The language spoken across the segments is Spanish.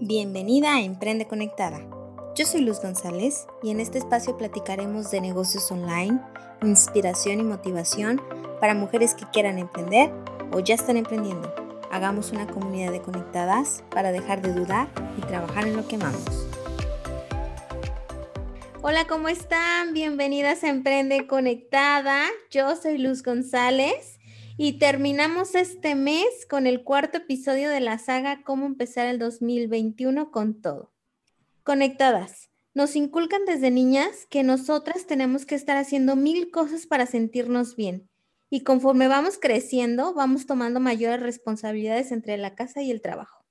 Bienvenida a Emprende Conectada. Yo soy Luz González y en este espacio platicaremos de negocios online, inspiración y motivación para mujeres que quieran emprender o ya están emprendiendo. Hagamos una comunidad de conectadas para dejar de dudar y trabajar en lo que amamos. Hola, ¿cómo están? Bienvenidas a Emprende Conectada. Yo soy Luz González y terminamos este mes con el cuarto episodio de la saga Cómo empezar el 2021 con todo. Conectadas. Nos inculcan desde niñas que nosotras tenemos que estar haciendo mil cosas para sentirnos bien. Y conforme vamos creciendo, vamos tomando mayores responsabilidades entre la casa y el trabajo.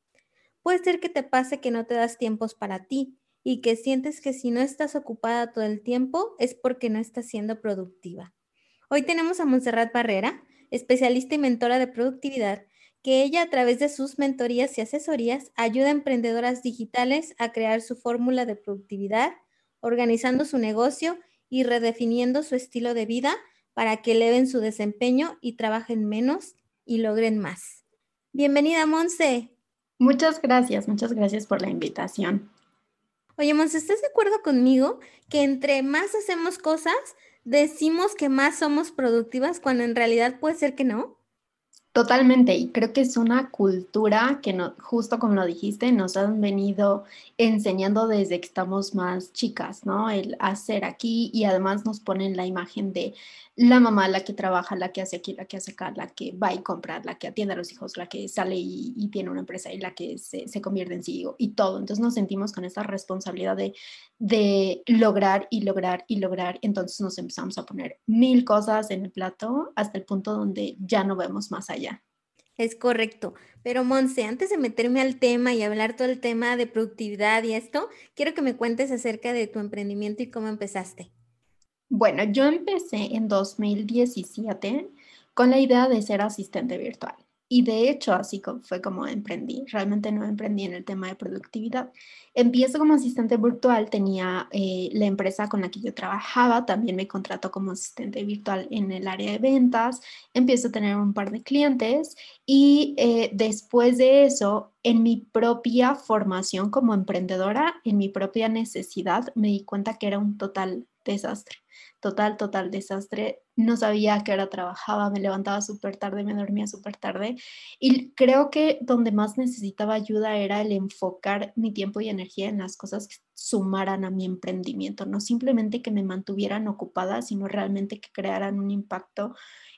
Puede ser que te pase que no te das tiempos para ti y que sientes que si no estás ocupada todo el tiempo es porque no estás siendo productiva. Hoy tenemos a Montserrat Barrera, especialista y mentora de productividad, que ella a través de sus mentorías y asesorías ayuda a emprendedoras digitales a crear su fórmula de productividad, organizando su negocio y redefiniendo su estilo de vida para que eleven su desempeño y trabajen menos y logren más. Bienvenida, Monse. Muchas gracias, muchas gracias por la invitación. Oye, Monse, ¿estás de acuerdo conmigo que entre más hacemos cosas, decimos que más somos productivas cuando en realidad puede ser que no? Totalmente, y creo que es una cultura que no, justo como lo dijiste, nos han venido enseñando desde que estamos más chicas, ¿no? El hacer aquí y además nos ponen la imagen de la mamá, la que trabaja, la que hace aquí, la que hace acá, la que va y comprar, la que atiende a los hijos, la que sale y, tiene una empresa y la que se, se convierte en CEO y todo. Entonces nos sentimos con esa responsabilidad de, de lograr y lograr y lograr. Entonces nos empezamos a poner mil cosas en el plato hasta el punto donde ya no vemos más allá. Es correcto. Pero Monse, antes de meterme al tema y hablar todo el tema de productividad y esto, quiero que me cuentes acerca de tu emprendimiento y cómo empezaste. Bueno, yo empecé en 2017 con la idea de ser asistente virtual. Y de hecho, así fue como emprendí. Realmente no emprendí en el tema de productividad. Empiezo como asistente virtual, tenía eh, la empresa con la que yo trabajaba, también me contrató como asistente virtual en el área de ventas, empiezo a tener un par de clientes y eh, después de eso, en mi propia formación como emprendedora, en mi propia necesidad, me di cuenta que era un total desastre total, total desastre. No sabía a qué hora trabajaba, me levantaba súper tarde, me dormía súper tarde. Y creo que donde más necesitaba ayuda era el enfocar mi tiempo y energía en las cosas que sumaran a mi emprendimiento, no simplemente que me mantuvieran ocupada, sino realmente que crearan un impacto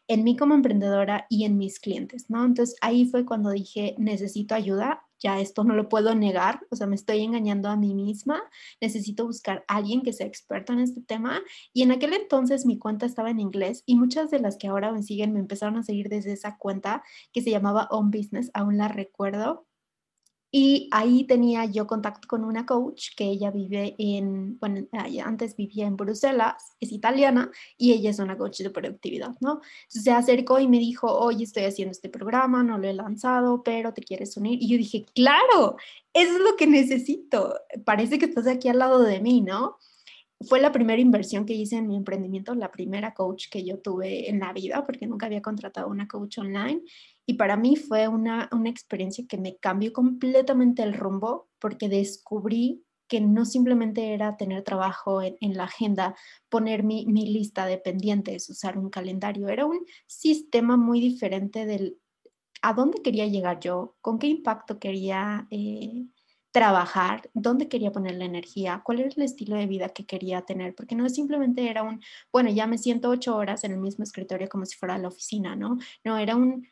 en mí como emprendedora y en mis clientes, ¿no? Entonces ahí fue cuando dije, necesito ayuda, ya esto no lo puedo negar, o sea, me estoy engañando a mí misma, necesito buscar a alguien que sea experto en este tema. Y en aquel entonces mi cuenta estaba en inglés y muchas de las que ahora me siguen me empezaron a seguir desde esa cuenta que se llamaba On Business, aún la recuerdo. Y ahí tenía yo contacto con una coach que ella vive en, bueno, antes vivía en Bruselas, es italiana y ella es una coach de productividad, ¿no? Entonces se acercó y me dijo, oye, estoy haciendo este programa, no lo he lanzado, pero te quieres unir. Y yo dije, claro, eso es lo que necesito. Parece que estás aquí al lado de mí, ¿no? Fue la primera inversión que hice en mi emprendimiento, la primera coach que yo tuve en la vida, porque nunca había contratado una coach online. Y para mí fue una, una experiencia que me cambió completamente el rumbo, porque descubrí que no simplemente era tener trabajo en, en la agenda, poner mi, mi, lista de pendientes, usar un calendario, era un sistema muy diferente del a dónde quería llegar yo, con qué impacto quería eh, trabajar, dónde quería poner la energía, cuál era el estilo de vida que quería tener, porque no simplemente era un, bueno, ya me siento ocho horas en el mismo escritorio como si fuera la oficina, ¿no? No, era un,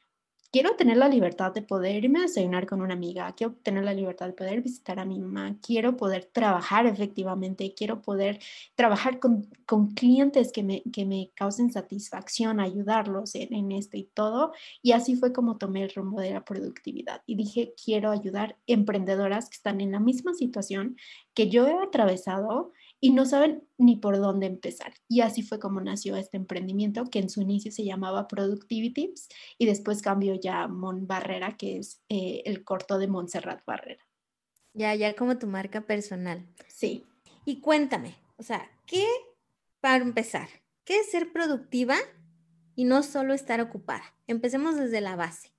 quiero tener la libertad de poder irme a desayunar con una amiga, quiero tener la libertad de poder visitar a mi mamá, quiero poder trabajar efectivamente, quiero poder trabajar con, con clientes que me, que me causen satisfacción, ayudarlos en, en, esto y todo. Y así fue como tomé el rumbo de la productividad y dije, quiero ayudar emprendedoras que están en la misma situación que yo he atravesado y no saben ni por dónde empezar. Y así fue como nació este emprendimiento que en su inicio se llamaba Productivity Tips y después cambió ya a Mon Barrera, que es eh, el corto de Montserrat Barrera. Ya, ya como tu marca personal. Sí. Y cuéntame, o sea, ¿qué, para empezar, qué es ser productiva y no solo estar ocupada? Empecemos desde la base.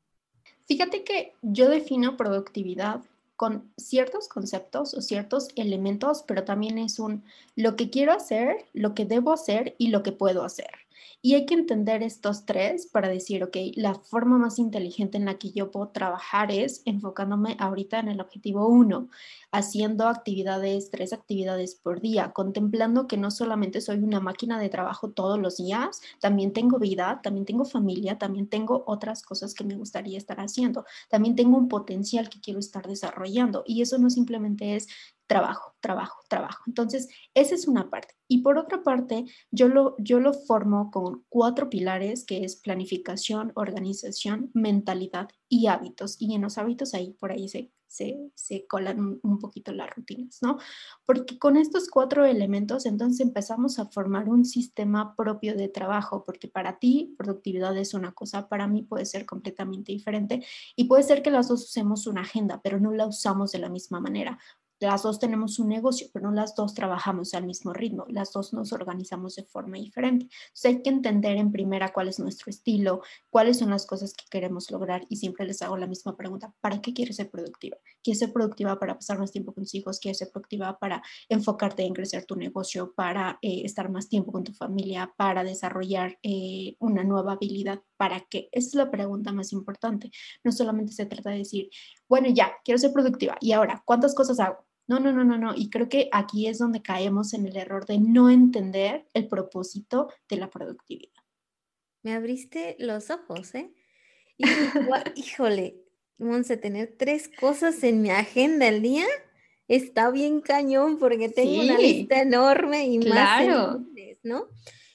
Fíjate que yo defino productividad con ciertos conceptos o ciertos elementos, pero también es un lo que quiero hacer, lo que debo hacer y lo que puedo hacer. Y hay que entender estos tres para decir, ok, la forma más inteligente en la que yo puedo trabajar es enfocándome ahorita en el objetivo uno, haciendo actividades, tres actividades por día, contemplando que no solamente soy una máquina de trabajo todos los días, también tengo vida, también tengo familia, también tengo otras cosas que me gustaría estar haciendo, también tengo un potencial que quiero estar desarrollando. Y eso no simplemente es trabajo, trabajo, trabajo. Entonces, esa es una parte. Y por otra parte, yo lo, yo lo formo con cuatro pilares, que es planificación, organización, mentalidad y hábitos. Y en los hábitos ahí, por ahí se, se, colan un, poquito las rutinas, ¿no? Porque con estos cuatro elementos, entonces empezamos a formar un sistema propio de trabajo, porque para ti productividad es una cosa, para mí puede ser completamente diferente y puede ser que las dos usemos una agenda, pero no la usamos de la misma manera las dos tenemos un negocio, pero no las dos trabajamos al mismo ritmo, las dos nos organizamos de forma diferente. Entonces hay que entender en primera cuál es nuestro estilo, cuáles son las cosas que queremos lograr y siempre les hago la misma pregunta, ¿para qué quieres ser productiva? ¿Quieres ser productiva para pasar más tiempo con tus hijos? ¿Quieres ser productiva para enfocarte en crecer tu negocio, para eh, estar más tiempo con tu familia, para desarrollar eh, una nueva habilidad? ¿Para qué? Esa es la pregunta más importante. No solamente se trata de decir, bueno, ya, quiero ser productiva. ¿Y ahora cuántas cosas hago? No, no, no, no, no. Y creo que aquí es donde caemos en el error de no entender el propósito de la productividad. Me abriste los ojos, ¿eh? híjole, Monse, tener tres cosas en mi agenda al día está bien cañón porque tengo una lista enorme y claro. más, ¿no?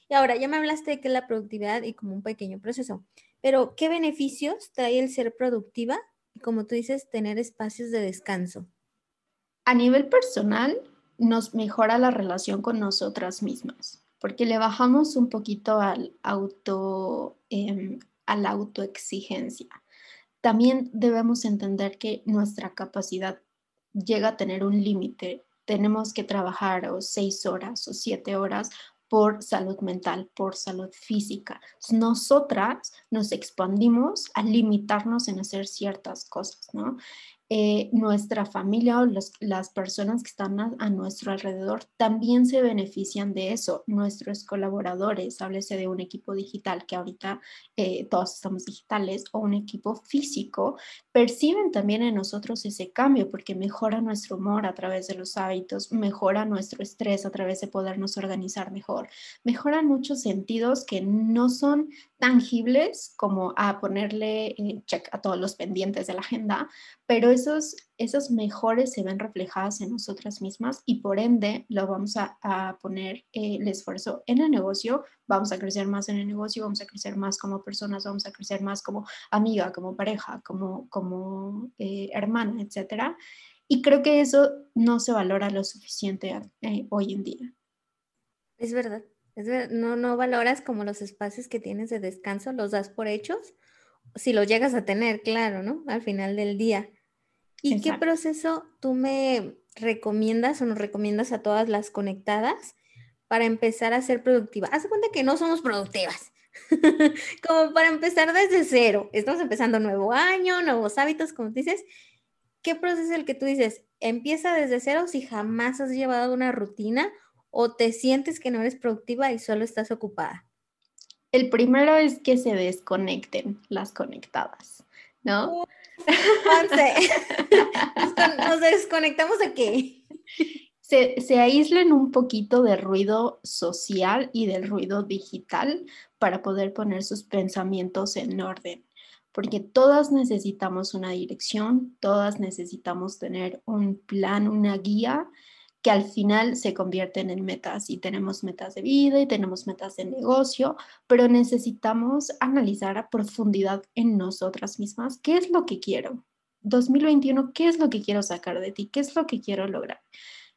Y ahora ya me hablaste de que la productividad y como un pequeño proceso, pero ¿qué beneficios trae el ser productiva y como tú dices, tener espacios de descanso? A nivel personal, nos mejora la relación con nosotras mismas, porque le bajamos un poquito al auto, em, a la autoexigencia. También debemos entender que nuestra capacidad llega a tener un límite. Tenemos que trabajar o seis horas o siete horas por salud mental, por salud física. Nosotras nos expandimos a limitarnos en hacer ciertas cosas, ¿no? Eh, nuestra familia o las personas que están a, nuestro alrededor también se benefician de eso. Nuestros colaboradores, háblese de un equipo digital, que ahorita eh, todos estamos digitales, o un equipo físico, perciben también en nosotros ese cambio porque mejora nuestro humor a través de los hábitos, mejora nuestro estrés a través de podernos organizar mejor, mejoran muchos sentidos que no son tangibles como a ponerle eh, check a todos los pendientes de la agenda, pero esos, esos mejores se ven reflejadas en nosotras mismas y por ende lo vamos a, poner eh, el esfuerzo en el negocio, vamos a crecer más en el negocio, vamos a crecer más como personas, vamos a crecer más como amiga, como pareja, como, como eh, hermana, etc. Y creo que eso no se valora lo suficiente hoy en día. Es verdad no, no valoras como los espacios que tienes de descanso, los das por hechos, si los llegas a tener, claro, ¿no? Al final del día. ¿Y qué proceso tú me recomiendas o nos recomiendas a todas las conectadas para empezar a ser productiva? Haz cuenta que no somos productivas. como para empezar desde cero. Estamos empezando nuevo año, nuevos hábitos, como dices. ¿Qué proceso es el que tú dices? Empieza desde cero si jamás has llevado una rutina o te sientes que no eres productiva y solo estás ocupada? El primero es que se desconecten las conectadas, ¿no? ¿Nos desconectamos de qué? Se, se, aíslen un poquito de ruido social y del ruido digital para poder poner sus pensamientos en orden, porque todas necesitamos una dirección, todas necesitamos tener un plan, una guía que al final se convierten en metas y tenemos metas de vida y tenemos metas de negocio, pero necesitamos analizar a profundidad en nosotras mismas qué es lo que quiero. 2021, ¿qué es lo que quiero sacar de ti? ¿Qué es lo que quiero lograr?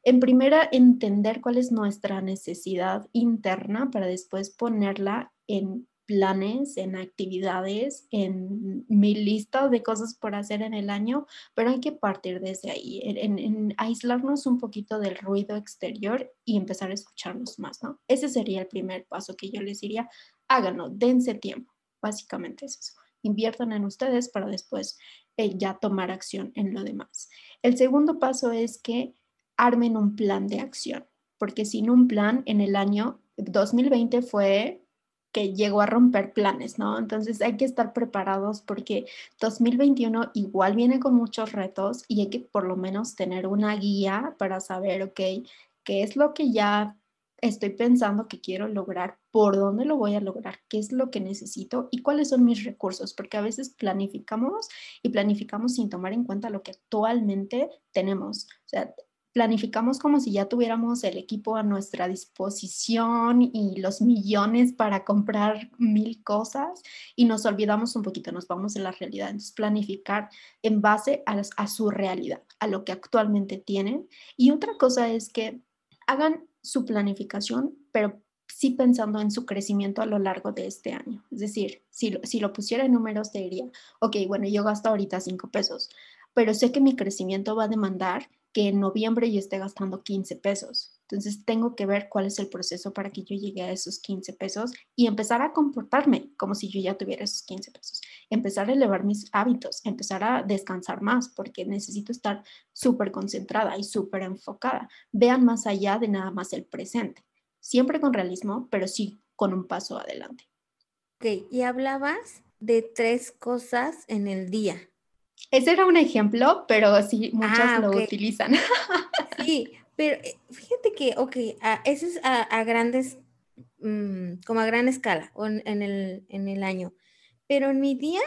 En primera, entender cuál es nuestra necesidad interna para después ponerla en planes, en actividades, en mi lista de cosas por hacer en el año, pero hay que partir desde ahí, en, aislarnos un poquito del ruido exterior y empezar a escucharnos más, ¿no? Ese sería el primer paso que yo les diría, háganlo, dense tiempo, básicamente es eso. Inviertan en ustedes para después eh, ya tomar acción en lo demás. El segundo paso es que armen un plan de acción, porque sin un plan en el año 2020 fue que llegó a romper planes, ¿no? Entonces hay que estar preparados porque 2021 igual viene con muchos retos y hay que por lo menos tener una guía para saber, ok, qué es lo que ya estoy pensando que quiero lograr, por dónde lo voy a lograr, qué es lo que necesito y cuáles son mis recursos, porque a veces planificamos y planificamos sin tomar en cuenta lo que actualmente tenemos. O sea, planificamos como si ya tuviéramos el equipo a nuestra disposición y los millones para comprar mil cosas y nos olvidamos un poquito, nos vamos en la realidad. Entonces, planificar en base a, a su realidad, a lo que actualmente tienen. Y otra cosa es que hagan su planificación, pero sí pensando en su crecimiento a lo largo de este año. Es decir, si, lo, si lo pusiera en números, te diría, ok, bueno, yo gasto ahorita cinco pesos, pero sé que mi crecimiento va a demandar que en noviembre yo esté gastando 15 pesos. Entonces tengo que ver cuál es el proceso para que yo llegue a esos 15 pesos y empezar a comportarme como si yo ya tuviera esos 15 pesos. Empezar a elevar mis hábitos, empezar a descansar más porque necesito estar súper concentrada y súper enfocada. Vean más allá de nada más el presente. Siempre con realismo, pero sí con un paso adelante. Ok, y hablabas de tres cosas en el día. Ese era un ejemplo, pero sí, muchas ah, lo utilizan. Sí, pero eh, fíjate que, ok, eso es a, grandes, mm, como a gran escala en, el, en el año. Pero en mi día,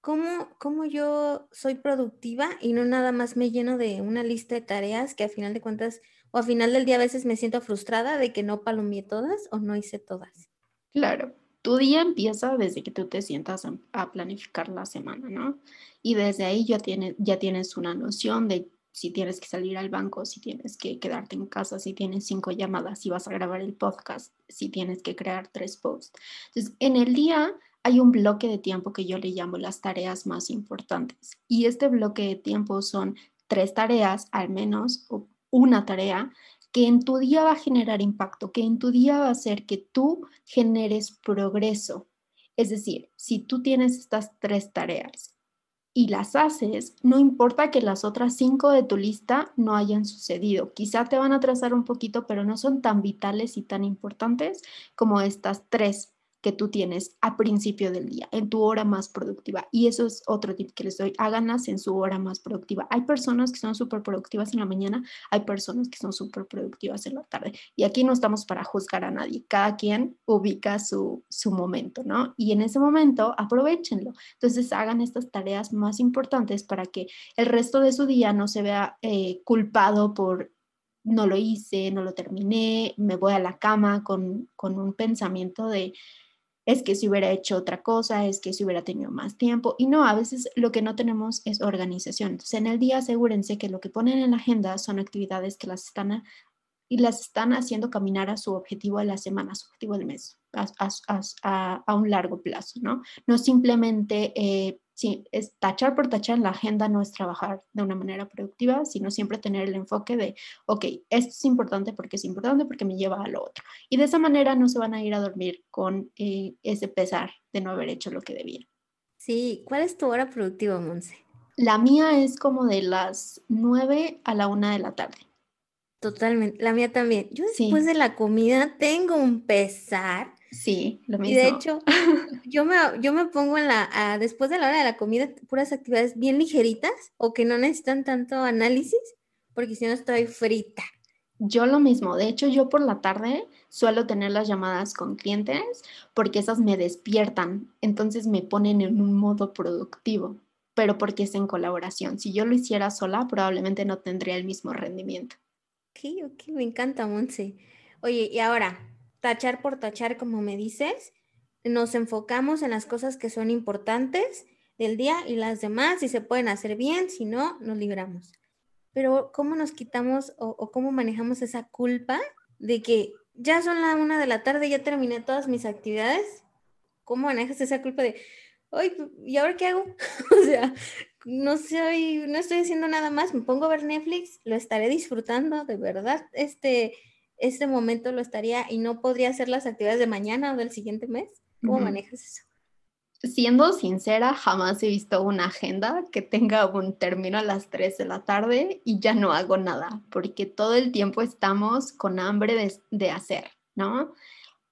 ¿cómo, ¿cómo yo soy productiva y no nada más me lleno de una lista de tareas que a final de cuentas, o a final del día a veces me siento frustrada de que no palomeé todas o no hice todas? Claro, tu día empieza desde que tú te sientas a planificar la semana, ¿no? Y desde ahí ya ya tienes una noción de si tienes que salir al banco, si tienes que quedarte en casa, si tienes cinco llamadas, si vas a grabar el podcast, si tienes que crear tres posts. Entonces, en el día hay un bloque de tiempo que yo le llamo las tareas más importantes. Y este bloque de tiempo son tres tareas, al menos, o una tarea que en tu día va a generar impacto, que en tu día va a hacer que tú generes progreso. Es decir, si tú tienes estas tres tareas y las haces, no importa que las otras cinco de tu lista no hayan sucedido. Quizá te van a atrasar un poquito, pero no son tan vitales y tan importantes como estas tres que tú tienes a principio del día, en tu hora más productiva. Y eso es otro tip que les doy, háganlas en su hora más productiva. Hay personas que son súper productivas en la mañana, hay personas que son súper productivas en la tarde. Y aquí no estamos para juzgar a nadie, cada quien ubica su, su momento, ¿no? Y en ese momento aprovechenlo. Entonces hagan estas tareas más importantes para que el resto de su día no se vea eh, culpado por no lo hice, no lo terminé, me voy a la cama con, con un pensamiento de es que si hubiera hecho otra cosa, es que si hubiera tenido más tiempo. Y no, a veces lo que no tenemos es organización. Entonces, en el día asegúrense que lo que ponen en la agenda son actividades que las están, y las están haciendo caminar a su objetivo de la semana, a su objetivo del mes, a, a un largo plazo, ¿no? No simplemente eh, sí, es tachar por tachar en la agenda no es trabajar de una manera productiva, sino siempre tener el enfoque de, ok, esto es importante porque es importante porque me lleva a lo otro. Y de esa manera no se van a ir a dormir con eh, ese pesar de no haber hecho lo que debían. Sí, ¿cuál es tu hora productiva, Monse? La mía es como de las 9 a la 1 de la tarde. Totalmente, la mía también. Yo después de la comida tengo un pesar Sí, lo mismo. Y de hecho, yo me, yo me pongo en la, después de la hora de la comida, puras actividades bien ligeritas o que no necesitan tanto análisis, porque si no estoy frita. Yo lo mismo, de hecho yo por la tarde suelo tener las llamadas con clientes porque esas me despiertan, entonces me ponen en un modo productivo, pero porque es en colaboración. Si yo lo hiciera sola, probablemente no tendría el mismo rendimiento. Ok, ok, me encanta, Monse. Oye, y ahora, tachar por tachar, como me dices, nos enfocamos en las cosas que son importantes del día y las demás, si se pueden hacer bien, si no, nos libramos. Pero ¿cómo nos quitamos o, cómo manejamos esa culpa de que ya son la una de la tarde, ya terminé todas mis actividades? ¿Cómo manejas esa culpa de, hoy, ¿y ahora qué hago? o sea, no soy, no estoy haciendo nada más, me pongo a ver Netflix, lo estaré disfrutando, de verdad, este, este momento lo estaría y no podría hacer las actividades de mañana o del siguiente mes? ¿Cómo manejas eso? siendo sincera, jamás he visto una agenda que tenga un término a las 3 de la tarde y ya no hago nada, porque todo el tiempo estamos con hambre de, de hacer, ¿no?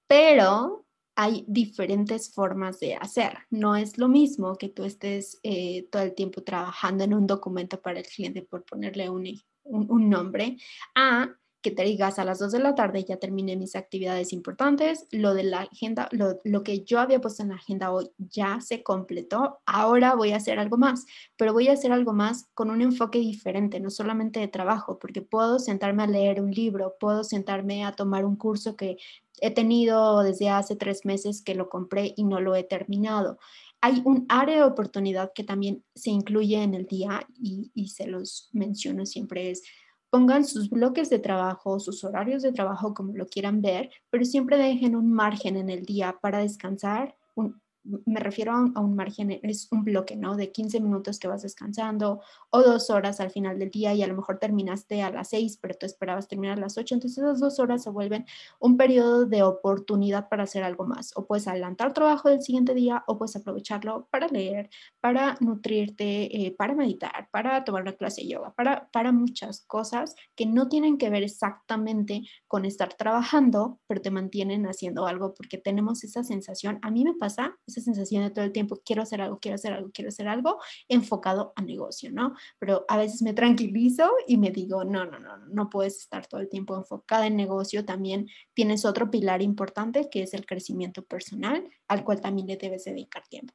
Pero hay diferentes formas de hacer. No es lo mismo que tú estés eh, todo el tiempo trabajando en un documento para el cliente, por ponerle un, un, un nombre, a que te digas a las 2 de la tarde ya terminé mis actividades importantes, lo de la agenda, lo, que yo había puesto en la agenda hoy ya se completó, ahora voy a hacer algo más, pero voy a hacer algo más con un enfoque diferente, no solamente de trabajo, porque puedo sentarme a leer un libro, puedo sentarme a tomar un curso que he tenido desde hace tres meses que lo compré y no lo he terminado. Hay un área de oportunidad que también se incluye en el día y, y, se los menciono siempre es pongan sus bloques de trabajo, sus horarios de trabajo como lo quieran ver, pero siempre dejen un margen en el día para descansar, un, me refiero a un, margen, es un bloque, ¿no? De 15 minutos que vas descansando o dos horas al final del día y a lo mejor terminaste a las 6, pero tú esperabas terminar a las 8, entonces esas dos horas se vuelven un periodo de oportunidad para hacer algo más. O puedes adelantar trabajo del siguiente día o puedes aprovecharlo para leer, para nutrirte, eh, para meditar, para tomar una clase de yoga, para, para muchas cosas que no tienen que ver exactamente con estar trabajando, pero te mantienen haciendo algo porque tenemos esa sensación. A mí me pasa esa sensación de todo el tiempo, quiero hacer algo, quiero hacer algo, quiero hacer algo, enfocado a negocio, ¿no? Pero a veces me tranquilizo y me digo, no, no, no, no puedes estar todo el tiempo enfocada en negocio, también tienes otro pilar importante que es el crecimiento personal, al cual también le debes dedicar tiempo.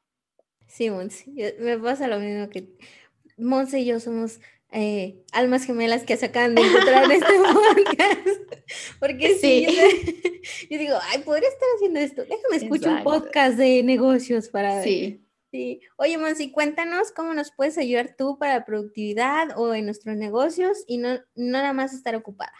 Sí, Monse, me pasa lo mismo que Monse y yo somos eh, almas gemelas que se acaban de encontrar en este podcast. Porque sí, yo, digo, ay, podría estar haciendo esto. Déjame escuchar un podcast de negocios para Sí. Sí. Oye, Monsi, cuéntanos cómo nos puedes ayudar tú para la productividad o en nuestros negocios y no, no nada más estar ocupada.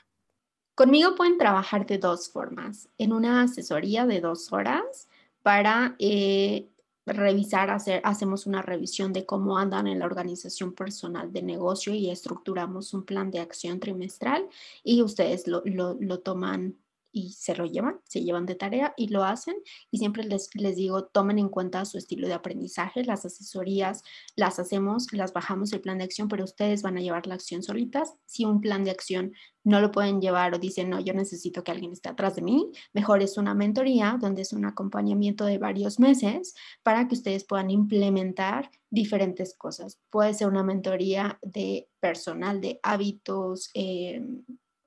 Conmigo pueden trabajar de dos formas. En una asesoría de dos horas para eh, revisar, hacer, hacemos una revisión de cómo andan en la organización personal de negocio y estructuramos un plan de acción trimestral y ustedes lo, lo, lo toman y se lo llevan, se llevan de tarea y lo hacen. Y siempre les, les digo, tomen en cuenta su estilo de aprendizaje, las asesorías las hacemos, las bajamos el plan de acción, pero ustedes van a llevar la acción solitas. Si un plan de acción no lo pueden llevar o dicen, no, yo necesito que alguien esté atrás de mí, mejor es una mentoría donde es un acompañamiento de varios meses para que ustedes puedan implementar diferentes cosas. Puede ser una mentoría de personal, de hábitos. Eh,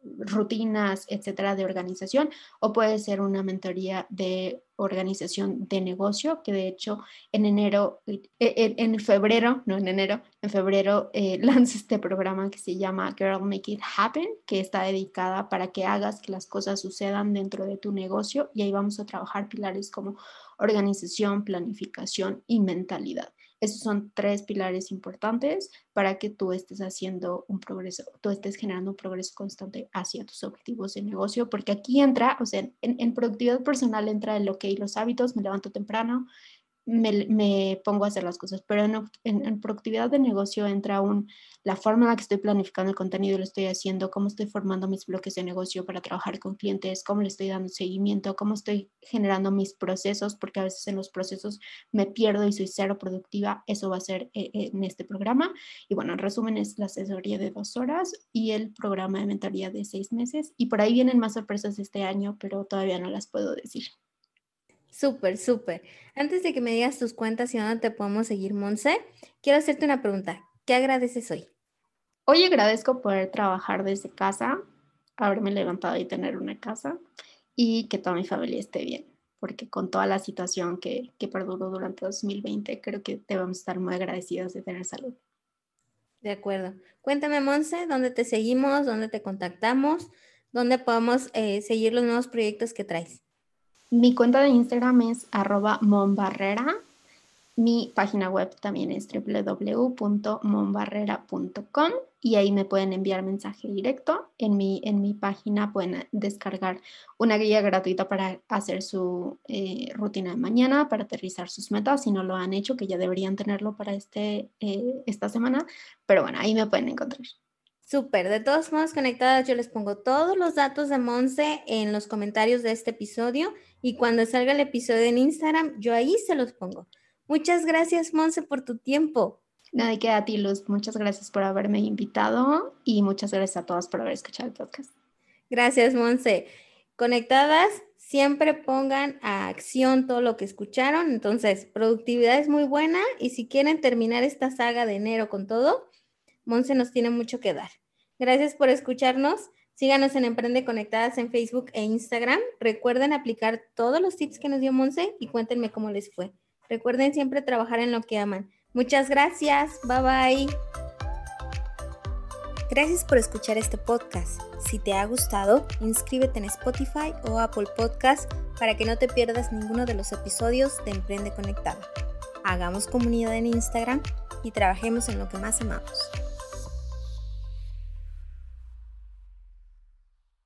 rutinas, etcétera, de organización, o puede ser una mentoría de organización de negocio, que de hecho en enero, eh, eh, en, febrero, no en enero, en febrero eh, lanza este programa que se llama Girl Make It Happen, que está dedicada para que hagas que las cosas sucedan dentro de tu negocio y ahí vamos a trabajar pilares como organización, planificación y mentalidad. Esos son tres pilares importantes para que tú estés haciendo un progreso, tú estés generando un progreso constante hacia tus objetivos de negocio, porque aquí entra, o sea, en, productividad personal entra el, ok, los hábitos, me levanto temprano, me, pongo a hacer las cosas, pero en, productividad de negocio entra un, la forma en la que estoy planificando el contenido, lo estoy haciendo, cómo estoy formando mis bloques de negocio para trabajar con clientes, cómo le estoy dando seguimiento, cómo estoy generando mis procesos, porque a veces en los procesos me pierdo y soy cero productiva, eso va a ser eh, eh, en este programa. Y bueno, en resumen es la asesoría de dos horas y el programa de mentoría de seis meses. Y por ahí vienen más sorpresas este año, pero todavía no las puedo decir. Súper, súper. Antes de que me digas tus cuentas y dónde te podemos seguir, Monse, quiero hacerte una pregunta. ¿Qué agradeces hoy? Hoy agradezco poder trabajar desde casa, haberme levantado y tener una casa y que toda mi familia esté bien, porque con toda la situación que, que perduró durante 2020, creo que debemos estar muy agradecidos de tener salud. De acuerdo. Cuéntame, Monse, ¿dónde te seguimos? ¿Dónde te contactamos? ¿Dónde podemos eh, seguir los nuevos proyectos que traes? Mi cuenta de Instagram es arroba. Mi página web también es www.monbarrera.com y ahí me pueden enviar mensaje directo. En mi, en mi página pueden descargar una guía gratuita para hacer su eh, rutina de mañana, para aterrizar sus metas, si no lo han hecho, que ya deberían tenerlo para este, eh, esta semana. Pero bueno, ahí me pueden encontrar. Súper, de todos modos conectadas, yo les pongo todos los datos de Monse en los comentarios de este episodio y cuando salga el episodio en Instagram, yo ahí se los pongo. Muchas gracias, Monse, por tu tiempo. Nada, que a ti, Luz. Muchas gracias por haberme invitado y muchas gracias a todas por haber escuchado el podcast. Gracias, Monse. Conectadas, siempre pongan a acción todo lo que escucharon. Entonces, productividad es muy buena y si quieren terminar esta saga de enero con todo, Monse nos tiene mucho que dar. Gracias por escucharnos. Síganos en Emprende Conectadas en Facebook e Instagram. Recuerden aplicar todos los tips que nos dio Monse y cuéntenme cómo les fue. Recuerden siempre trabajar en lo que aman. Muchas gracias. Bye bye. Gracias por escuchar este podcast. Si te ha gustado, inscríbete en Spotify o Apple Podcast para que no te pierdas ninguno de los episodios de Emprende Conectado. Hagamos comunidad en Instagram y trabajemos en lo que más amamos.